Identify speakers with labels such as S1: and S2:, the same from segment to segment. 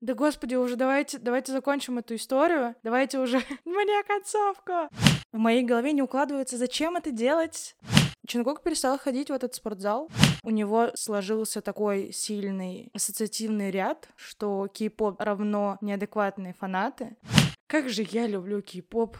S1: Да господи, уже давайте, давайте закончим эту историю. Давайте уже... Мне концовка! В моей голове не укладывается, зачем это делать? Чунгук перестал ходить в этот спортзал. У него сложился такой сильный ассоциативный ряд, что кей-поп равно неадекватные фанаты. Как же я люблю кей-поп.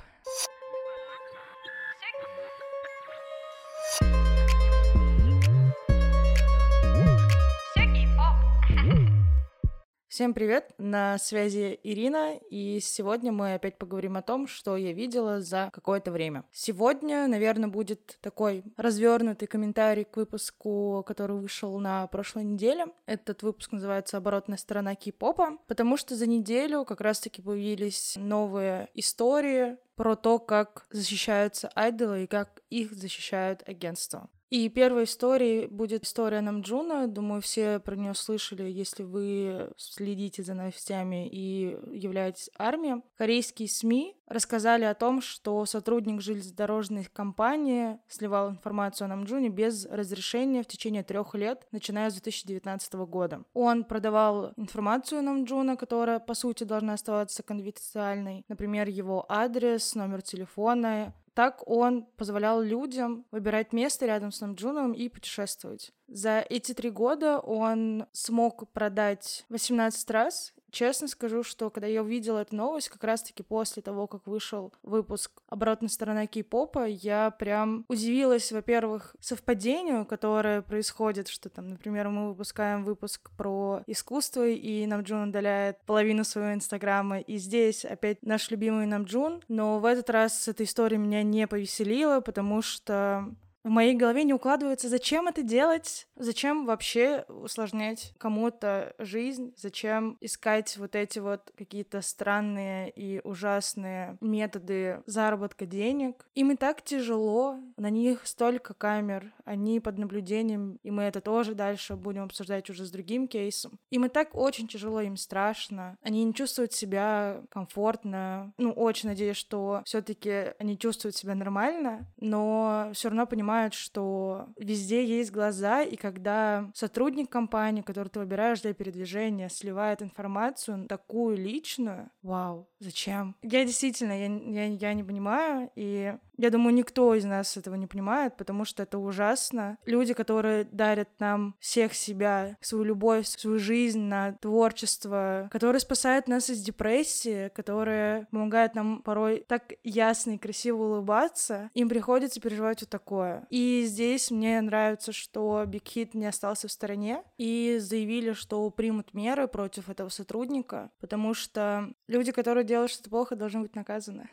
S1: Всем привет! На связи Ирина, и сегодня мы опять поговорим о том, что я видела за какое-то время. Сегодня, наверное, будет такой развернутый комментарий к выпуску, который вышел на прошлой неделе. Этот выпуск называется «Оборотная сторона кей-попа», потому что за неделю как раз-таки появились новые истории про то, как защищаются айдолы и как их защищают агентства. И первой историей будет история Намджуна. Думаю, все про нее слышали, если вы следите за новостями и являетесь армией. Корейские СМИ рассказали о том, что сотрудник железнодорожной компании сливал информацию о Намджуне без разрешения в течение трех лет, начиная с 2019 года. Он продавал информацию Намджуна, которая, по сути, должна оставаться конфиденциальной. Например, его адрес, номер телефона, так он позволял людям выбирать место рядом с Намджуном и путешествовать. За эти три года он смог продать 18 раз Честно скажу, что когда я увидела эту новость, как раз-таки после того, как вышел выпуск «Обратная сторона кей-попа», я прям удивилась, во-первых, совпадению, которое происходит, что там, например, мы выпускаем выпуск про искусство, и Намджун удаляет половину своего инстаграма, и здесь опять наш любимый Намджун, но в этот раз эта история меня не повеселила, потому что в моей голове не укладывается, зачем это делать, зачем вообще усложнять кому-то жизнь, зачем искать вот эти вот какие-то странные и ужасные методы заработка денег. Им и так тяжело, на них столько камер, они под наблюдением, и мы это тоже дальше будем обсуждать уже с другим кейсом. Им и так очень тяжело, им страшно, они не чувствуют себя комфортно. Ну, очень надеюсь, что все таки они чувствуют себя нормально, но все равно понимают, понимают, что везде есть глаза, и когда сотрудник компании, который ты выбираешь для передвижения, сливает информацию такую личную, вау, зачем? Я действительно, я, я, я не понимаю, и я думаю, никто из нас этого не понимает, потому что это ужасно. Люди, которые дарят нам всех себя, свою любовь, свою жизнь на творчество, которые спасают нас из депрессии, которые помогают нам порой так ясно и красиво улыбаться, им приходится переживать вот такое. И здесь мне нравится, что Big Hit не остался в стороне и заявили, что примут меры против этого сотрудника, потому что люди, которые делают что-то плохо, должны быть наказаны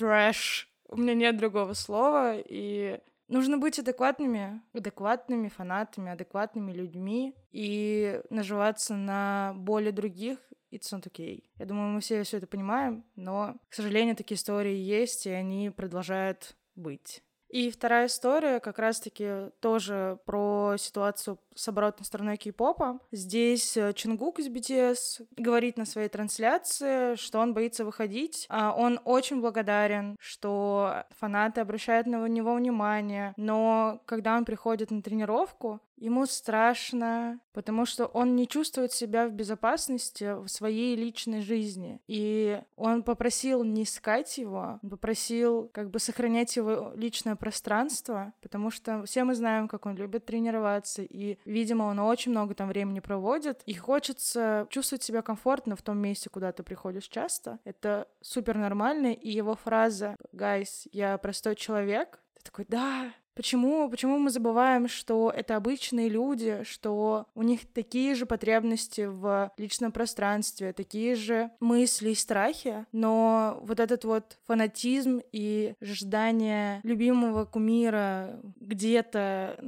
S1: трэш. У меня нет другого слова, и нужно быть адекватными, адекватными фанатами, адекватными людьми и наживаться на боли других, it's not okay. Я думаю, мы все все это понимаем, но, к сожалению, такие истории есть, и они продолжают быть. И вторая история как раз-таки тоже про ситуацию с оборотной стороной кей-попа. Здесь э, Чунгук из BTS говорит на своей трансляции, что он боится выходить. А он очень благодарен, что фанаты обращают на него внимание, но когда он приходит на тренировку, Ему страшно, потому что он не чувствует себя в безопасности в своей личной жизни. И он попросил не искать его, он попросил как бы сохранять его личное пространство, потому что все мы знаем, как он любит тренироваться, и, видимо, он очень много там времени проводит, и хочется чувствовать себя комфортно в том месте, куда ты приходишь часто. Это супер нормально, и его фраза «Гайс, я простой человек», ты такой, да, Почему, почему мы забываем, что это обычные люди, что у них такие же потребности в личном пространстве, такие же мысли и страхи, но вот этот вот фанатизм и ждание любимого кумира где-то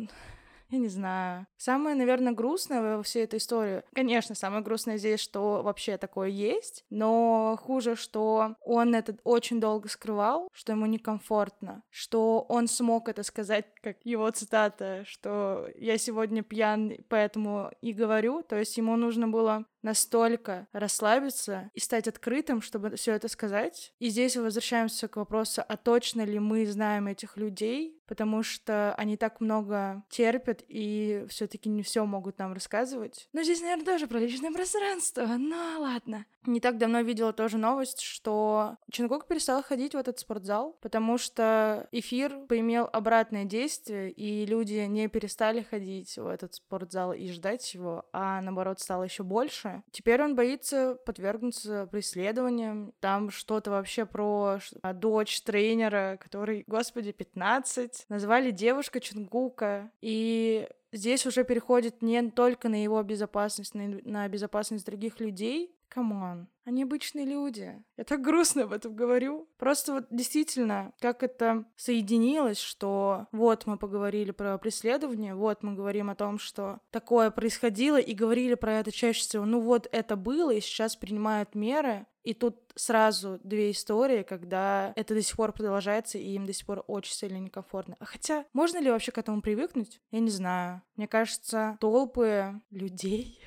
S1: я не знаю. Самое, наверное, грустное во всей этой истории, конечно, самое грустное здесь, что вообще такое есть, но хуже, что он это очень долго скрывал, что ему некомфортно, что он смог это сказать, как его цитата, что я сегодня пьян, поэтому и говорю, то есть ему нужно было настолько расслабиться и стать открытым, чтобы все это сказать. И здесь мы возвращаемся к вопросу, а точно ли мы знаем этих людей, потому что они так много терпят и все-таки не все могут нам рассказывать. Но здесь, наверное, тоже про личное пространство. Но ладно. Не так давно видела тоже новость, что Чингук перестал ходить в этот спортзал, потому что эфир поимел обратное действие, и люди не перестали ходить в этот спортзал и ждать его, а наоборот стало еще больше. Теперь он боится подвергнуться преследованиям. Там что-то вообще про дочь тренера, который, господи, 15, назвали девушка Чунгука, и здесь уже переходит не только на его безопасность, на, на безопасность других людей. Come on, они обычные люди. Я так грустно об этом говорю. Просто вот действительно, как это соединилось, что вот мы поговорили про преследование, вот мы говорим о том, что такое происходило, и говорили про это чаще всего, ну вот это было, и сейчас принимают меры, и тут сразу две истории, когда это до сих пор продолжается, и им до сих пор очень сильно некомфортно. А хотя, можно ли вообще к этому привыкнуть? Я не знаю. Мне кажется, толпы людей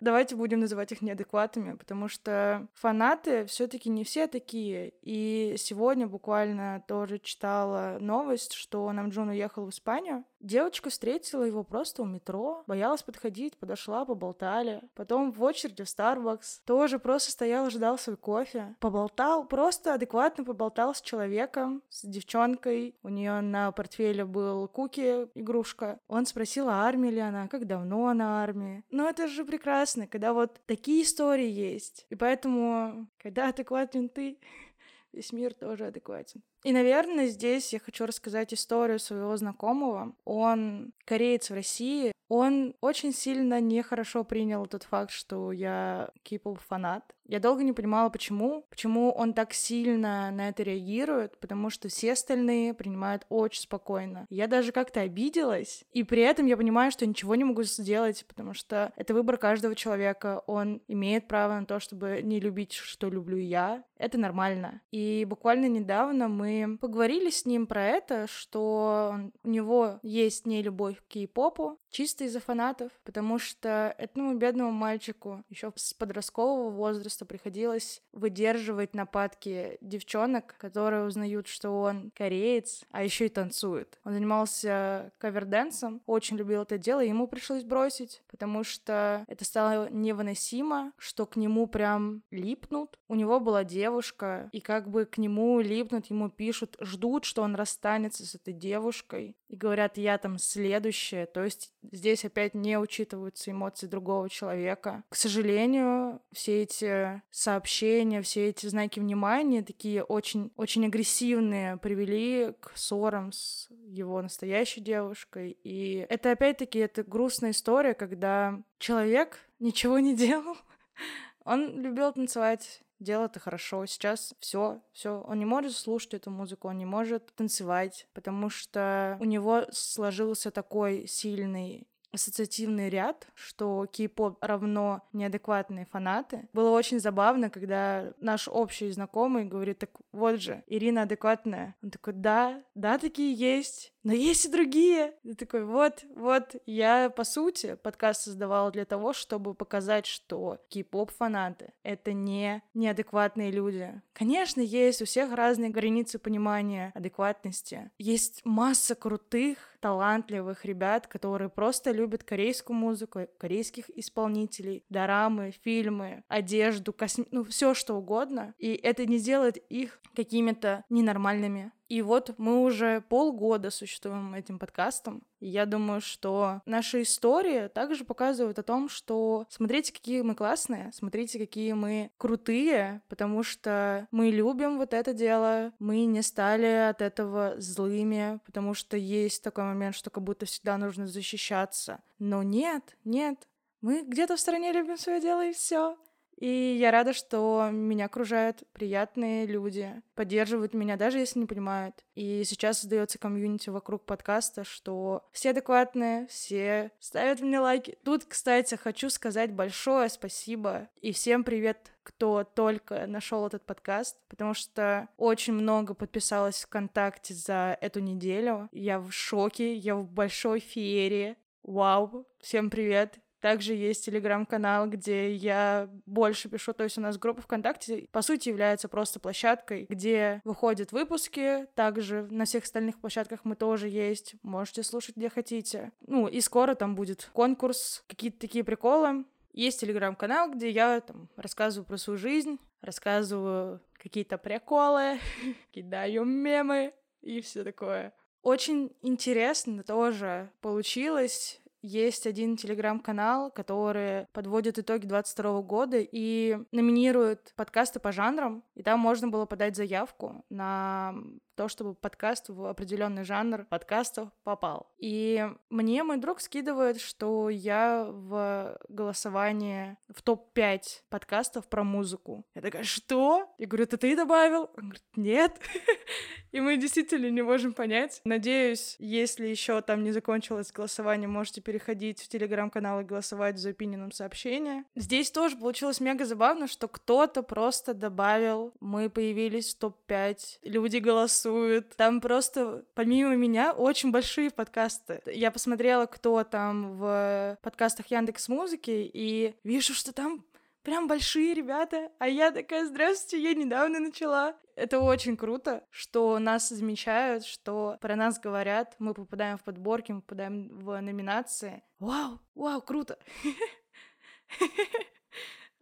S1: Давайте будем называть их неадекватными, потому что фанаты все-таки не все такие. И сегодня буквально тоже читала новость, что Намджун уехал в Испанию. Девочка встретила его просто у метро, боялась подходить, подошла, поболтали. Потом в очереди в Starbucks тоже просто стоял, ждал свой кофе. Поболтал, просто адекватно поболтал с человеком, с девчонкой. У нее на портфеле был куки, игрушка. Он спросил, а армии ли она, как давно она армии. Ну это же прекрасно, когда вот такие истории есть. И поэтому, когда адекватен ты, весь мир тоже адекватен. И, наверное, здесь я хочу рассказать историю своего знакомого. Он кореец в России. Он очень сильно нехорошо принял тот факт, что я кипл фанат. Я долго не понимала, почему. Почему он так сильно на это реагирует, потому что все остальные принимают очень спокойно. Я даже как-то обиделась, и при этом я понимаю, что ничего не могу сделать, потому что это выбор каждого человека. Он имеет право на то, чтобы не любить, что люблю я. Это нормально. И буквально недавно мы поговорили с ним про это, что у него есть не любовь к кей-попу, чисто из-за фанатов, потому что этому бедному мальчику еще с подросткового возраста приходилось выдерживать нападки девчонок, которые узнают, что он кореец, а еще и танцует. Он занимался каверденсом, очень любил это дело, и ему пришлось бросить, потому что это стало невыносимо, что к нему прям липнут. У него была девушка, и как бы к нему липнут, ему пишут, ждут, что он расстанется с этой девушкой, и говорят, я там следующая. То есть здесь опять не учитываются эмоции другого человека. К сожалению, все эти сообщения, все эти знаки внимания, такие очень, очень агрессивные, привели к ссорам с его настоящей девушкой. И это опять-таки, это грустная история, когда человек ничего не делал, он любил танцевать, делал это хорошо. Сейчас все, все. Он не может слушать эту музыку, он не может танцевать, потому что у него сложился такой сильный ассоциативный ряд, что кей-поп равно неадекватные фанаты. Было очень забавно, когда наш общий знакомый говорит, так вот же, Ирина адекватная. Он такой, да, да, такие есть но есть и другие. И такой, вот, вот, я, по сути, подкаст создавала для того, чтобы показать, что кей-поп фанаты — это не неадекватные люди. Конечно, есть у всех разные границы понимания адекватности. Есть масса крутых, талантливых ребят, которые просто любят корейскую музыку, корейских исполнителей, дорамы, фильмы, одежду, косми... ну, все что угодно. И это не делает их какими-то ненормальными и вот мы уже полгода существуем этим подкастом. И я думаю, что наша история также показывает о том, что смотрите, какие мы классные, смотрите, какие мы крутые, потому что мы любим вот это дело, мы не стали от этого злыми, потому что есть такой момент, что как будто всегда нужно защищаться. Но нет, нет, мы где-то в стороне любим свое дело и все. И я рада, что меня окружают приятные люди, поддерживают меня, даже если не понимают. И сейчас создается комьюнити вокруг подкаста, что все адекватные, все ставят мне лайки. Тут, кстати, хочу сказать большое спасибо и всем привет кто только нашел этот подкаст, потому что очень много подписалось ВКонтакте за эту неделю. Я в шоке, я в большой феерии. Вау, всем привет. Также есть телеграм-канал, где я больше пишу, то есть у нас группа ВКонтакте, по сути, является просто площадкой, где выходят выпуски, также на всех остальных площадках мы тоже есть, можете слушать где хотите. Ну, и скоро там будет конкурс, какие-то такие приколы. Есть телеграм-канал, где я там рассказываю про свою жизнь, рассказываю какие-то приколы, кидаю мемы и все такое. Очень интересно тоже получилось. Есть один телеграм-канал, который подводит итоги 22 года и номинирует подкасты по жанрам. И там можно было подать заявку на то, чтобы подкаст в определенный жанр подкастов попал. И мне мой друг скидывает, что я в голосовании в топ-5 подкастов про музыку. Я такая, что? Я говорю, это ты добавил? Он говорит, нет. И мы действительно не можем понять. Надеюсь, если еще там не закончилось голосование, можете переходить в телеграм-канал и голосовать за опинином сообщения. Здесь тоже получилось мега забавно, что кто-то просто добавил, мы появились в топ-5, люди голосуют, рисуют. Там просто, помимо меня, очень большие подкасты. Я посмотрела, кто там в подкастах Яндекс Музыки, и вижу, что там прям большие ребята, а я такая, здравствуйте, я недавно начала. Это очень круто, что нас замечают, что про нас говорят, мы попадаем в подборки, мы попадаем в номинации. Вау, вау, круто.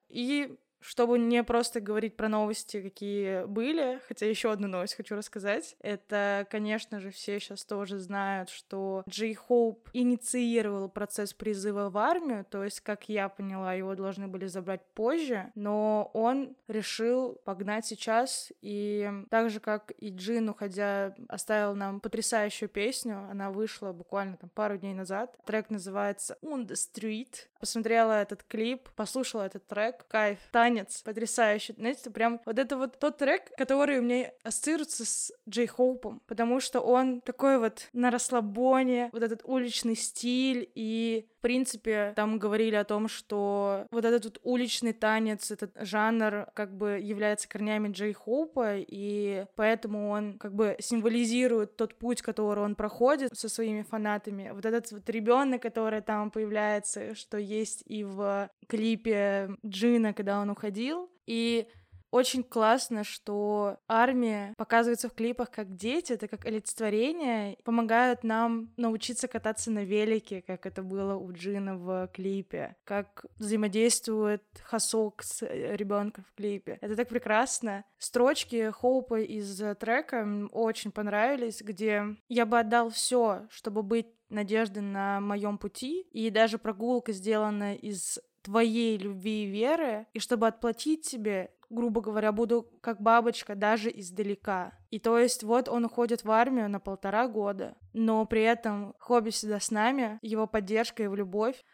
S1: И чтобы не просто говорить про новости, какие были, хотя еще одну новость хочу рассказать. Это, конечно же, все сейчас тоже знают, что Джей Хоуп инициировал процесс призыва в армию, то есть, как я поняла, его должны были забрать позже, но он решил погнать сейчас, и так же, как и Джин, уходя, оставил нам потрясающую песню, она вышла буквально там пару дней назад. Трек называется On the Street. Посмотрела этот клип, послушала этот трек, кайф. Таня танец потрясающий. Знаете, прям вот это вот тот трек, который у меня ассоциируется с Джей Хоупом, потому что он такой вот на расслабоне, вот этот уличный стиль и в принципе, там говорили о том, что вот этот вот уличный танец, этот жанр как бы является корнями Джей Хоупа, и поэтому он как бы символизирует тот путь, который он проходит со своими фанатами. Вот этот вот ребенок, который там появляется, что есть и в клипе Джина, когда он уходил, и очень классно, что армия показывается в клипах как дети, это как олицетворение, помогают нам научиться кататься на велике, как это было у Джина в клипе, как взаимодействует Хасок с э, ребенком в клипе. Это так прекрасно. Строчки Хоупа из трека очень понравились, где я бы отдал все, чтобы быть надежды на моем пути, и даже прогулка сделана из твоей любви и веры, и чтобы отплатить тебе, грубо говоря, буду как бабочка даже издалека. И то есть вот он уходит в армию на полтора года, но при этом хобби всегда с нами, его поддержка, его любовь.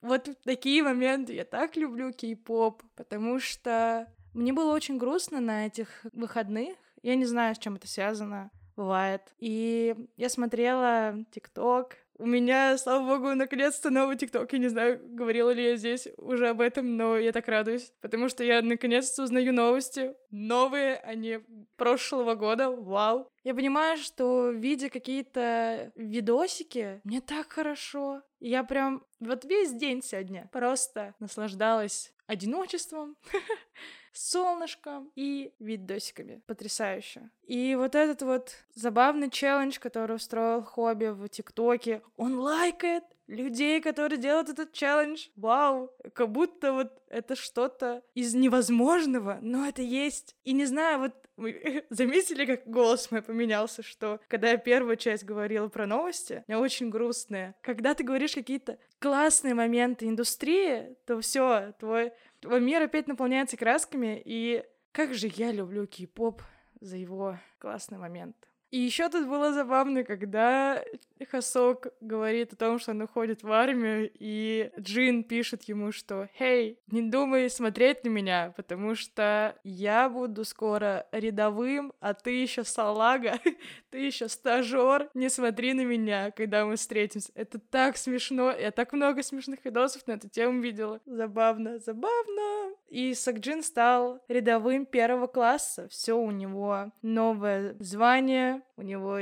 S1: Вот такие моменты я так люблю кей-поп, потому что мне было очень грустно на этих выходных. Я не знаю, с чем это связано бывает. И я смотрела ТикТок, у меня, слава богу, наконец-то новый ТикТок. Я не знаю, говорила ли я здесь уже об этом, но я так радуюсь, потому что я наконец-то узнаю новости. Новые, а не прошлого года. Вау. Я понимаю, что видя какие-то видосики, мне так хорошо. Я прям вот весь день сегодня просто наслаждалась одиночеством, солнышком и видосиками. Потрясающе. И вот этот вот забавный челлендж, который устроил Хобби в ТикТоке, он лайкает людей, которые делают этот челлендж. Вау, как будто вот это что-то из невозможного, но это есть. И не знаю, вот вы заметили, как голос мой поменялся, что когда я первую часть говорила про новости, мне очень грустные. Когда ты говоришь какие-то классные моменты индустрии, то все, твой, твой мир опять наполняется красками, и как же я люблю кей-поп за его классный момент. И еще тут было забавно, когда Хасок говорит о том, что он уходит в армию, и Джин пишет ему, что «Хей, не думай смотреть на меня, потому что я буду скоро рядовым, а ты еще салага, ты еще стажер, не смотри на меня, когда мы встретимся». Это так смешно, я так много смешных видосов на эту тему видела. Забавно, забавно. И Сакджин стал рядовым первого класса. Все у него новое звание, у него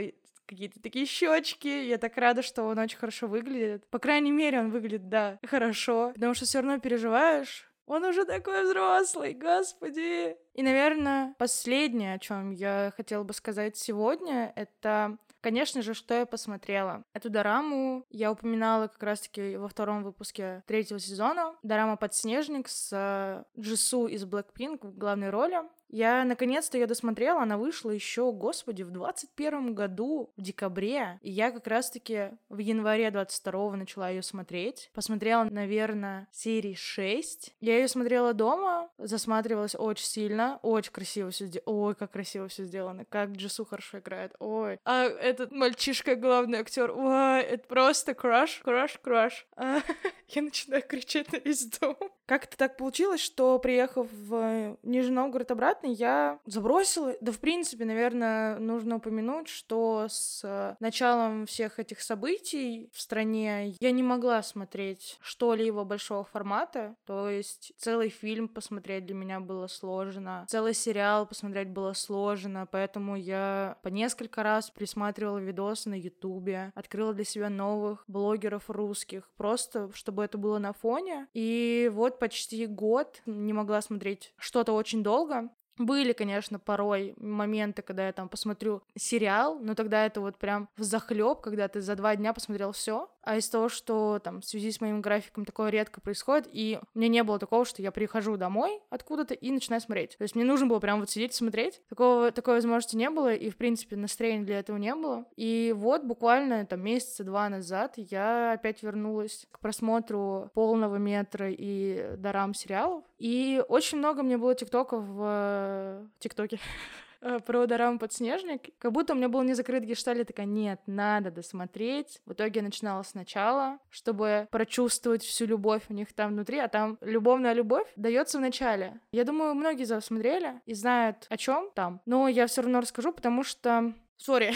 S1: какие-то такие щечки. Я так рада, что он очень хорошо выглядит. По крайней мере, он выглядит, да, хорошо. Потому что все равно переживаешь. Он уже такой взрослый, господи. И, наверное, последнее, о чем я хотела бы сказать сегодня, это Конечно же, что я посмотрела? Эту дораму я упоминала как раз-таки во втором выпуске третьего сезона. Дорама «Подснежник» с Джису из Blackpink в главной роли. Я наконец-то ее досмотрела, она вышла еще, господи, в 21 году, в декабре. И я как раз-таки в январе 22 начала ее смотреть. Посмотрела, наверное, серии 6. Я ее смотрела дома, засматривалась очень сильно, очень красиво все сделано. Ой, как красиво все сделано, как Джису хорошо играет. Ой, а этот мальчишка, главный актер, ой, это просто краш, краш, краш. Я начинаю кричать на весь дом. Как-то так получилось, что приехав в Нижний Новгород обратно, я забросила. Да, в принципе, наверное, нужно упомянуть, что с началом всех этих событий в стране я не могла смотреть что-либо большого формата. То есть целый фильм посмотреть для меня было сложно, целый сериал посмотреть было сложно, поэтому я по несколько раз присматривала видосы на Ютубе, открыла для себя новых блогеров русских, просто чтобы это было на фоне. И вот почти год не могла смотреть что-то очень долго. Были, конечно, порой моменты, когда я там посмотрю сериал, но тогда это вот прям в захлеб, когда ты за два дня посмотрел все. А из того, что там в связи с моим графиком такое редко происходит, и меня не было такого, что я прихожу домой откуда-то и начинаю смотреть. То есть мне нужно было прям вот сидеть смотреть. Такого, такой возможности не было, и, в принципе, настроения для этого не было. И вот буквально там месяца два назад я опять вернулась к просмотру полного метра и дарам сериалов. И очень много мне было тиктоков в ТикТоке э, про Дораму «Подснежник». Как будто у меня был не закрыт гештальт, я такая, нет, надо досмотреть. В итоге я начинала сначала, чтобы прочувствовать всю любовь у них там внутри, а там любовная любовь дается в начале. Я думаю, многие из вас смотрели и знают, о чем там, но я все равно расскажу, потому что... Sorry,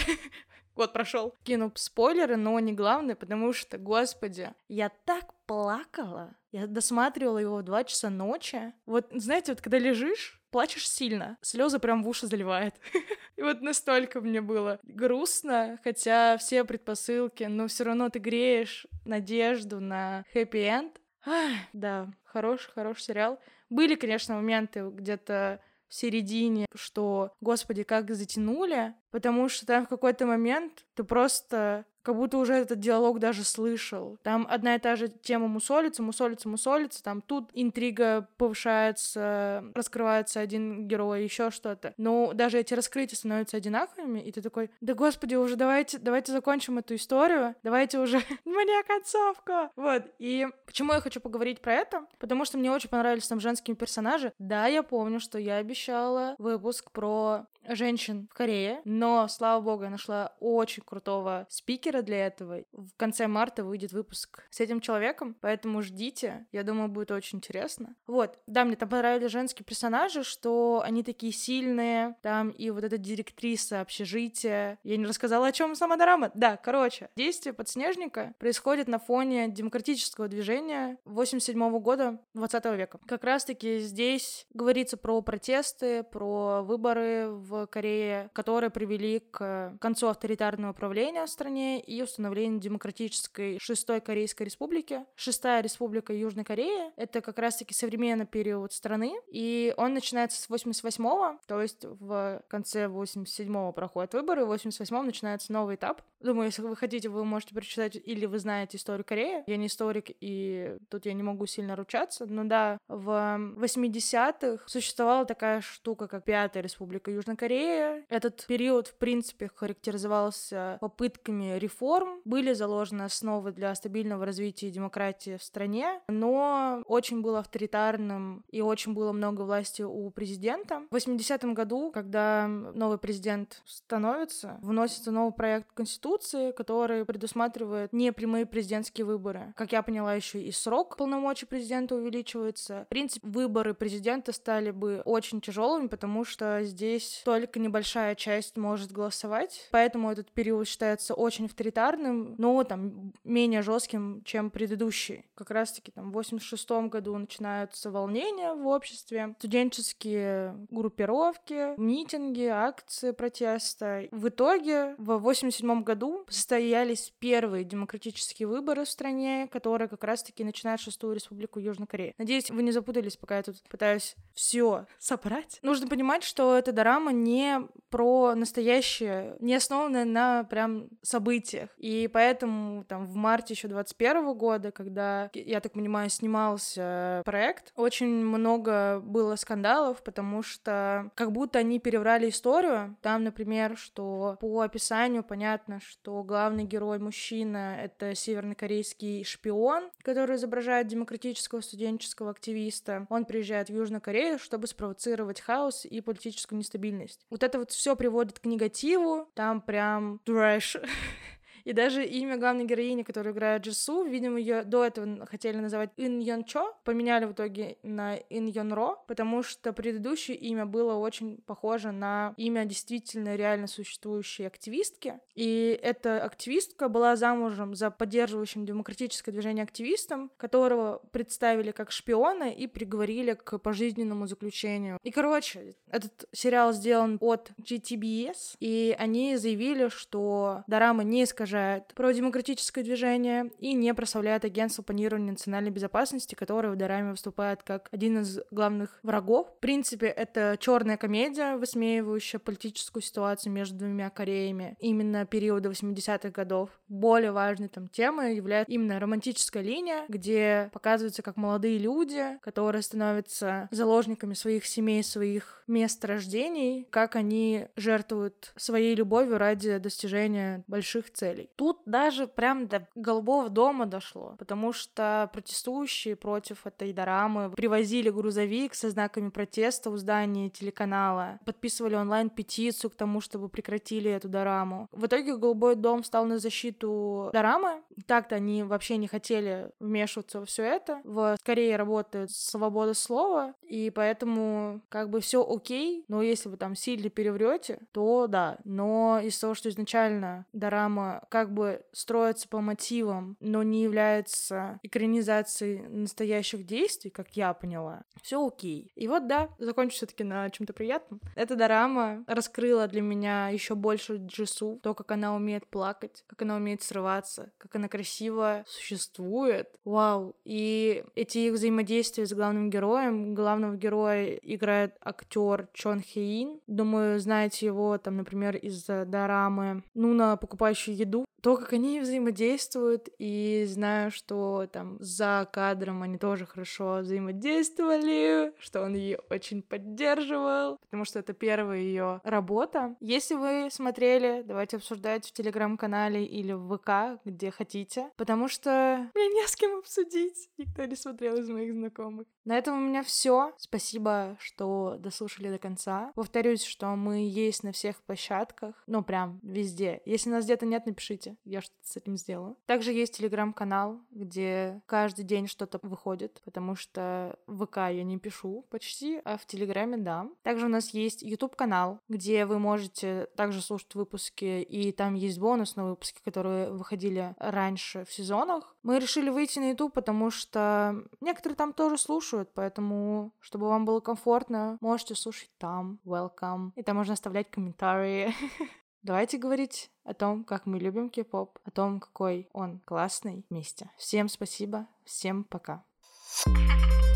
S1: год прошел. Кину спойлеры, но не главное, потому что, господи, я так плакала. Я досматривала его в 2 часа ночи. Вот, знаете, вот когда лежишь, плачешь сильно, слезы прям в уши заливает. И вот настолько мне было грустно, хотя все предпосылки, но все равно ты греешь надежду на хэппи-энд. Да, хороший, хороший сериал. Были, конечно, моменты где-то в середине, что, господи, как затянули, потому что там в какой-то момент ты просто как будто уже этот диалог даже слышал. Там одна и та же тема мусолится, мусолится, мусолится, там тут интрига повышается, раскрывается один герой, еще что-то. Но даже эти раскрытия становятся одинаковыми, и ты такой, да господи, уже давайте, давайте закончим эту историю, давайте уже мне концовку. Вот, и почему я хочу поговорить про это? Потому что мне очень понравились там женские персонажи. Да, я помню, что я обещала выпуск про женщин в Корее, но, слава богу, я нашла очень крутого спикера для этого. В конце марта выйдет выпуск с этим человеком, поэтому ждите, я думаю, будет очень интересно. Вот, да, мне там понравились женские персонажи, что они такие сильные, там и вот эта директриса общежития. Я не рассказала, о чем сама драма. Да, короче, действие подснежника происходит на фоне демократического движения 87 года 20 века. Как раз-таки здесь говорится про протесты, про выборы в Корее, которые привели к концу авторитарного правления в стране и установлению демократической шестой Корейской республики. Шестая республика Южной Кореи — это как раз-таки современный период страны, и он начинается с 88-го, то есть в конце 87-го проходят выборы, в 88-м начинается новый этап. Думаю, если вы хотите, вы можете прочитать или вы знаете историю Кореи. Я не историк, и тут я не могу сильно ручаться, но да, в 80-х существовала такая штука, как Пятая республика Южной Корея. Этот период, в принципе, характеризовался попытками реформ. Были заложены основы для стабильного развития демократии в стране, но очень был авторитарным и очень было много власти у президента. В 80-м году, когда новый президент становится, вносится новый проект Конституции, который предусматривает непрямые президентские выборы. Как я поняла, еще и срок полномочий президента увеличивается. В принципе, выборы президента стали бы очень тяжелыми, потому что здесь только небольшая часть может голосовать, поэтому этот период считается очень авторитарным, но там менее жестким, чем предыдущий. Как раз-таки там в 86 году начинаются волнения в обществе, студенческие группировки, митинги, акции протеста. В итоге в 87 году состоялись первые демократические выборы в стране, которые как раз-таки начинают шестую республику Южной Кореи. Надеюсь, вы не запутались, пока я тут пытаюсь все собрать. Нужно понимать, что эта дорама не про настоящее, не основанное на прям событиях. И поэтому там в марте еще 21 года, когда, я так понимаю, снимался проект, очень много было скандалов, потому что как будто они переврали историю. Там, например, что по описанию понятно, что главный герой мужчина — это севернокорейский шпион, который изображает демократического студенческого активиста. Он приезжает в Южную Корею, чтобы спровоцировать хаос и политическую нестабильность. Вот это вот все приводит к негативу, там прям трэш. И даже имя главной героини, которая играет Джису, видимо, ее до этого хотели называть Ин Йон Чо, поменяли в итоге на Ин Йон Ро, потому что предыдущее имя было очень похоже на имя действительно реально существующей активистки. И эта активистка была замужем за поддерживающим демократическое движение активистом, которого представили как шпиона и приговорили к пожизненному заключению. И, короче, этот сериал сделан от GTBS, и они заявили, что Дорама не искажает изображает продемократическое движение и не прославляет агентство планирования национальной безопасности, которое в Дораме выступает как один из главных врагов. В принципе, это черная комедия, высмеивающая политическую ситуацию между двумя Кореями именно периода 80-х годов. Более важной там темой является именно романтическая линия, где показывается, как молодые люди, которые становятся заложниками своих семей, своих мест рождений, как они жертвуют своей любовью ради достижения больших целей жителей. Тут даже прям до Голубого дома дошло, потому что протестующие против этой дорамы привозили грузовик со знаками протеста у здания телеканала, подписывали онлайн-петицию к тому, чтобы прекратили эту дораму. В итоге Голубой дом стал на защиту дорамы. Так-то они вообще не хотели вмешиваться во все это. В скорее работает свобода слова, и поэтому как бы все окей, но если вы там сильно переврете, то да. Но из того, что изначально дорама как бы строится по мотивам, но не является экранизацией настоящих действий, как я поняла, все окей. И вот да, закончу все-таки на чем-то приятном. Эта дорама раскрыла для меня еще больше Джису, то, как она умеет плакать, как она умеет срываться, как она красиво существует. Вау. И эти их взаимодействия с главным героем, главного героя играет актер Чон Хеин. Думаю, знаете его, там, например, из дорамы «Нуна, покупающая еду», то, как они взаимодействуют, и знаю, что там за кадром они тоже хорошо взаимодействовали, что он ее очень поддерживал, потому что это первая ее работа. Если вы смотрели, давайте обсуждать в телеграм-канале или в ВК, где хотите, потому что мне не с кем обсудить. Никто не смотрел из моих знакомых. На этом у меня все. Спасибо, что дослушали до конца. Повторюсь, что мы есть на всех площадках, ну прям везде. Если нас где-то нет, напишите, я что-то с этим сделаю. Также есть телеграм-канал, где каждый день что-то выходит, потому что в ВК я не пишу почти, а в Телеграме да. Также у нас есть YouTube канал, где вы можете также слушать выпуски, и там есть бонусные выпуски, которые выходили раньше в сезонах. Мы решили выйти на YouTube, потому что некоторые там тоже слушают, поэтому, чтобы вам было комфортно, можете слушать там. Welcome. И там можно оставлять комментарии. Давайте говорить о том, как мы любим кей-поп, о том, какой он классный вместе. Всем спасибо, всем пока. thank you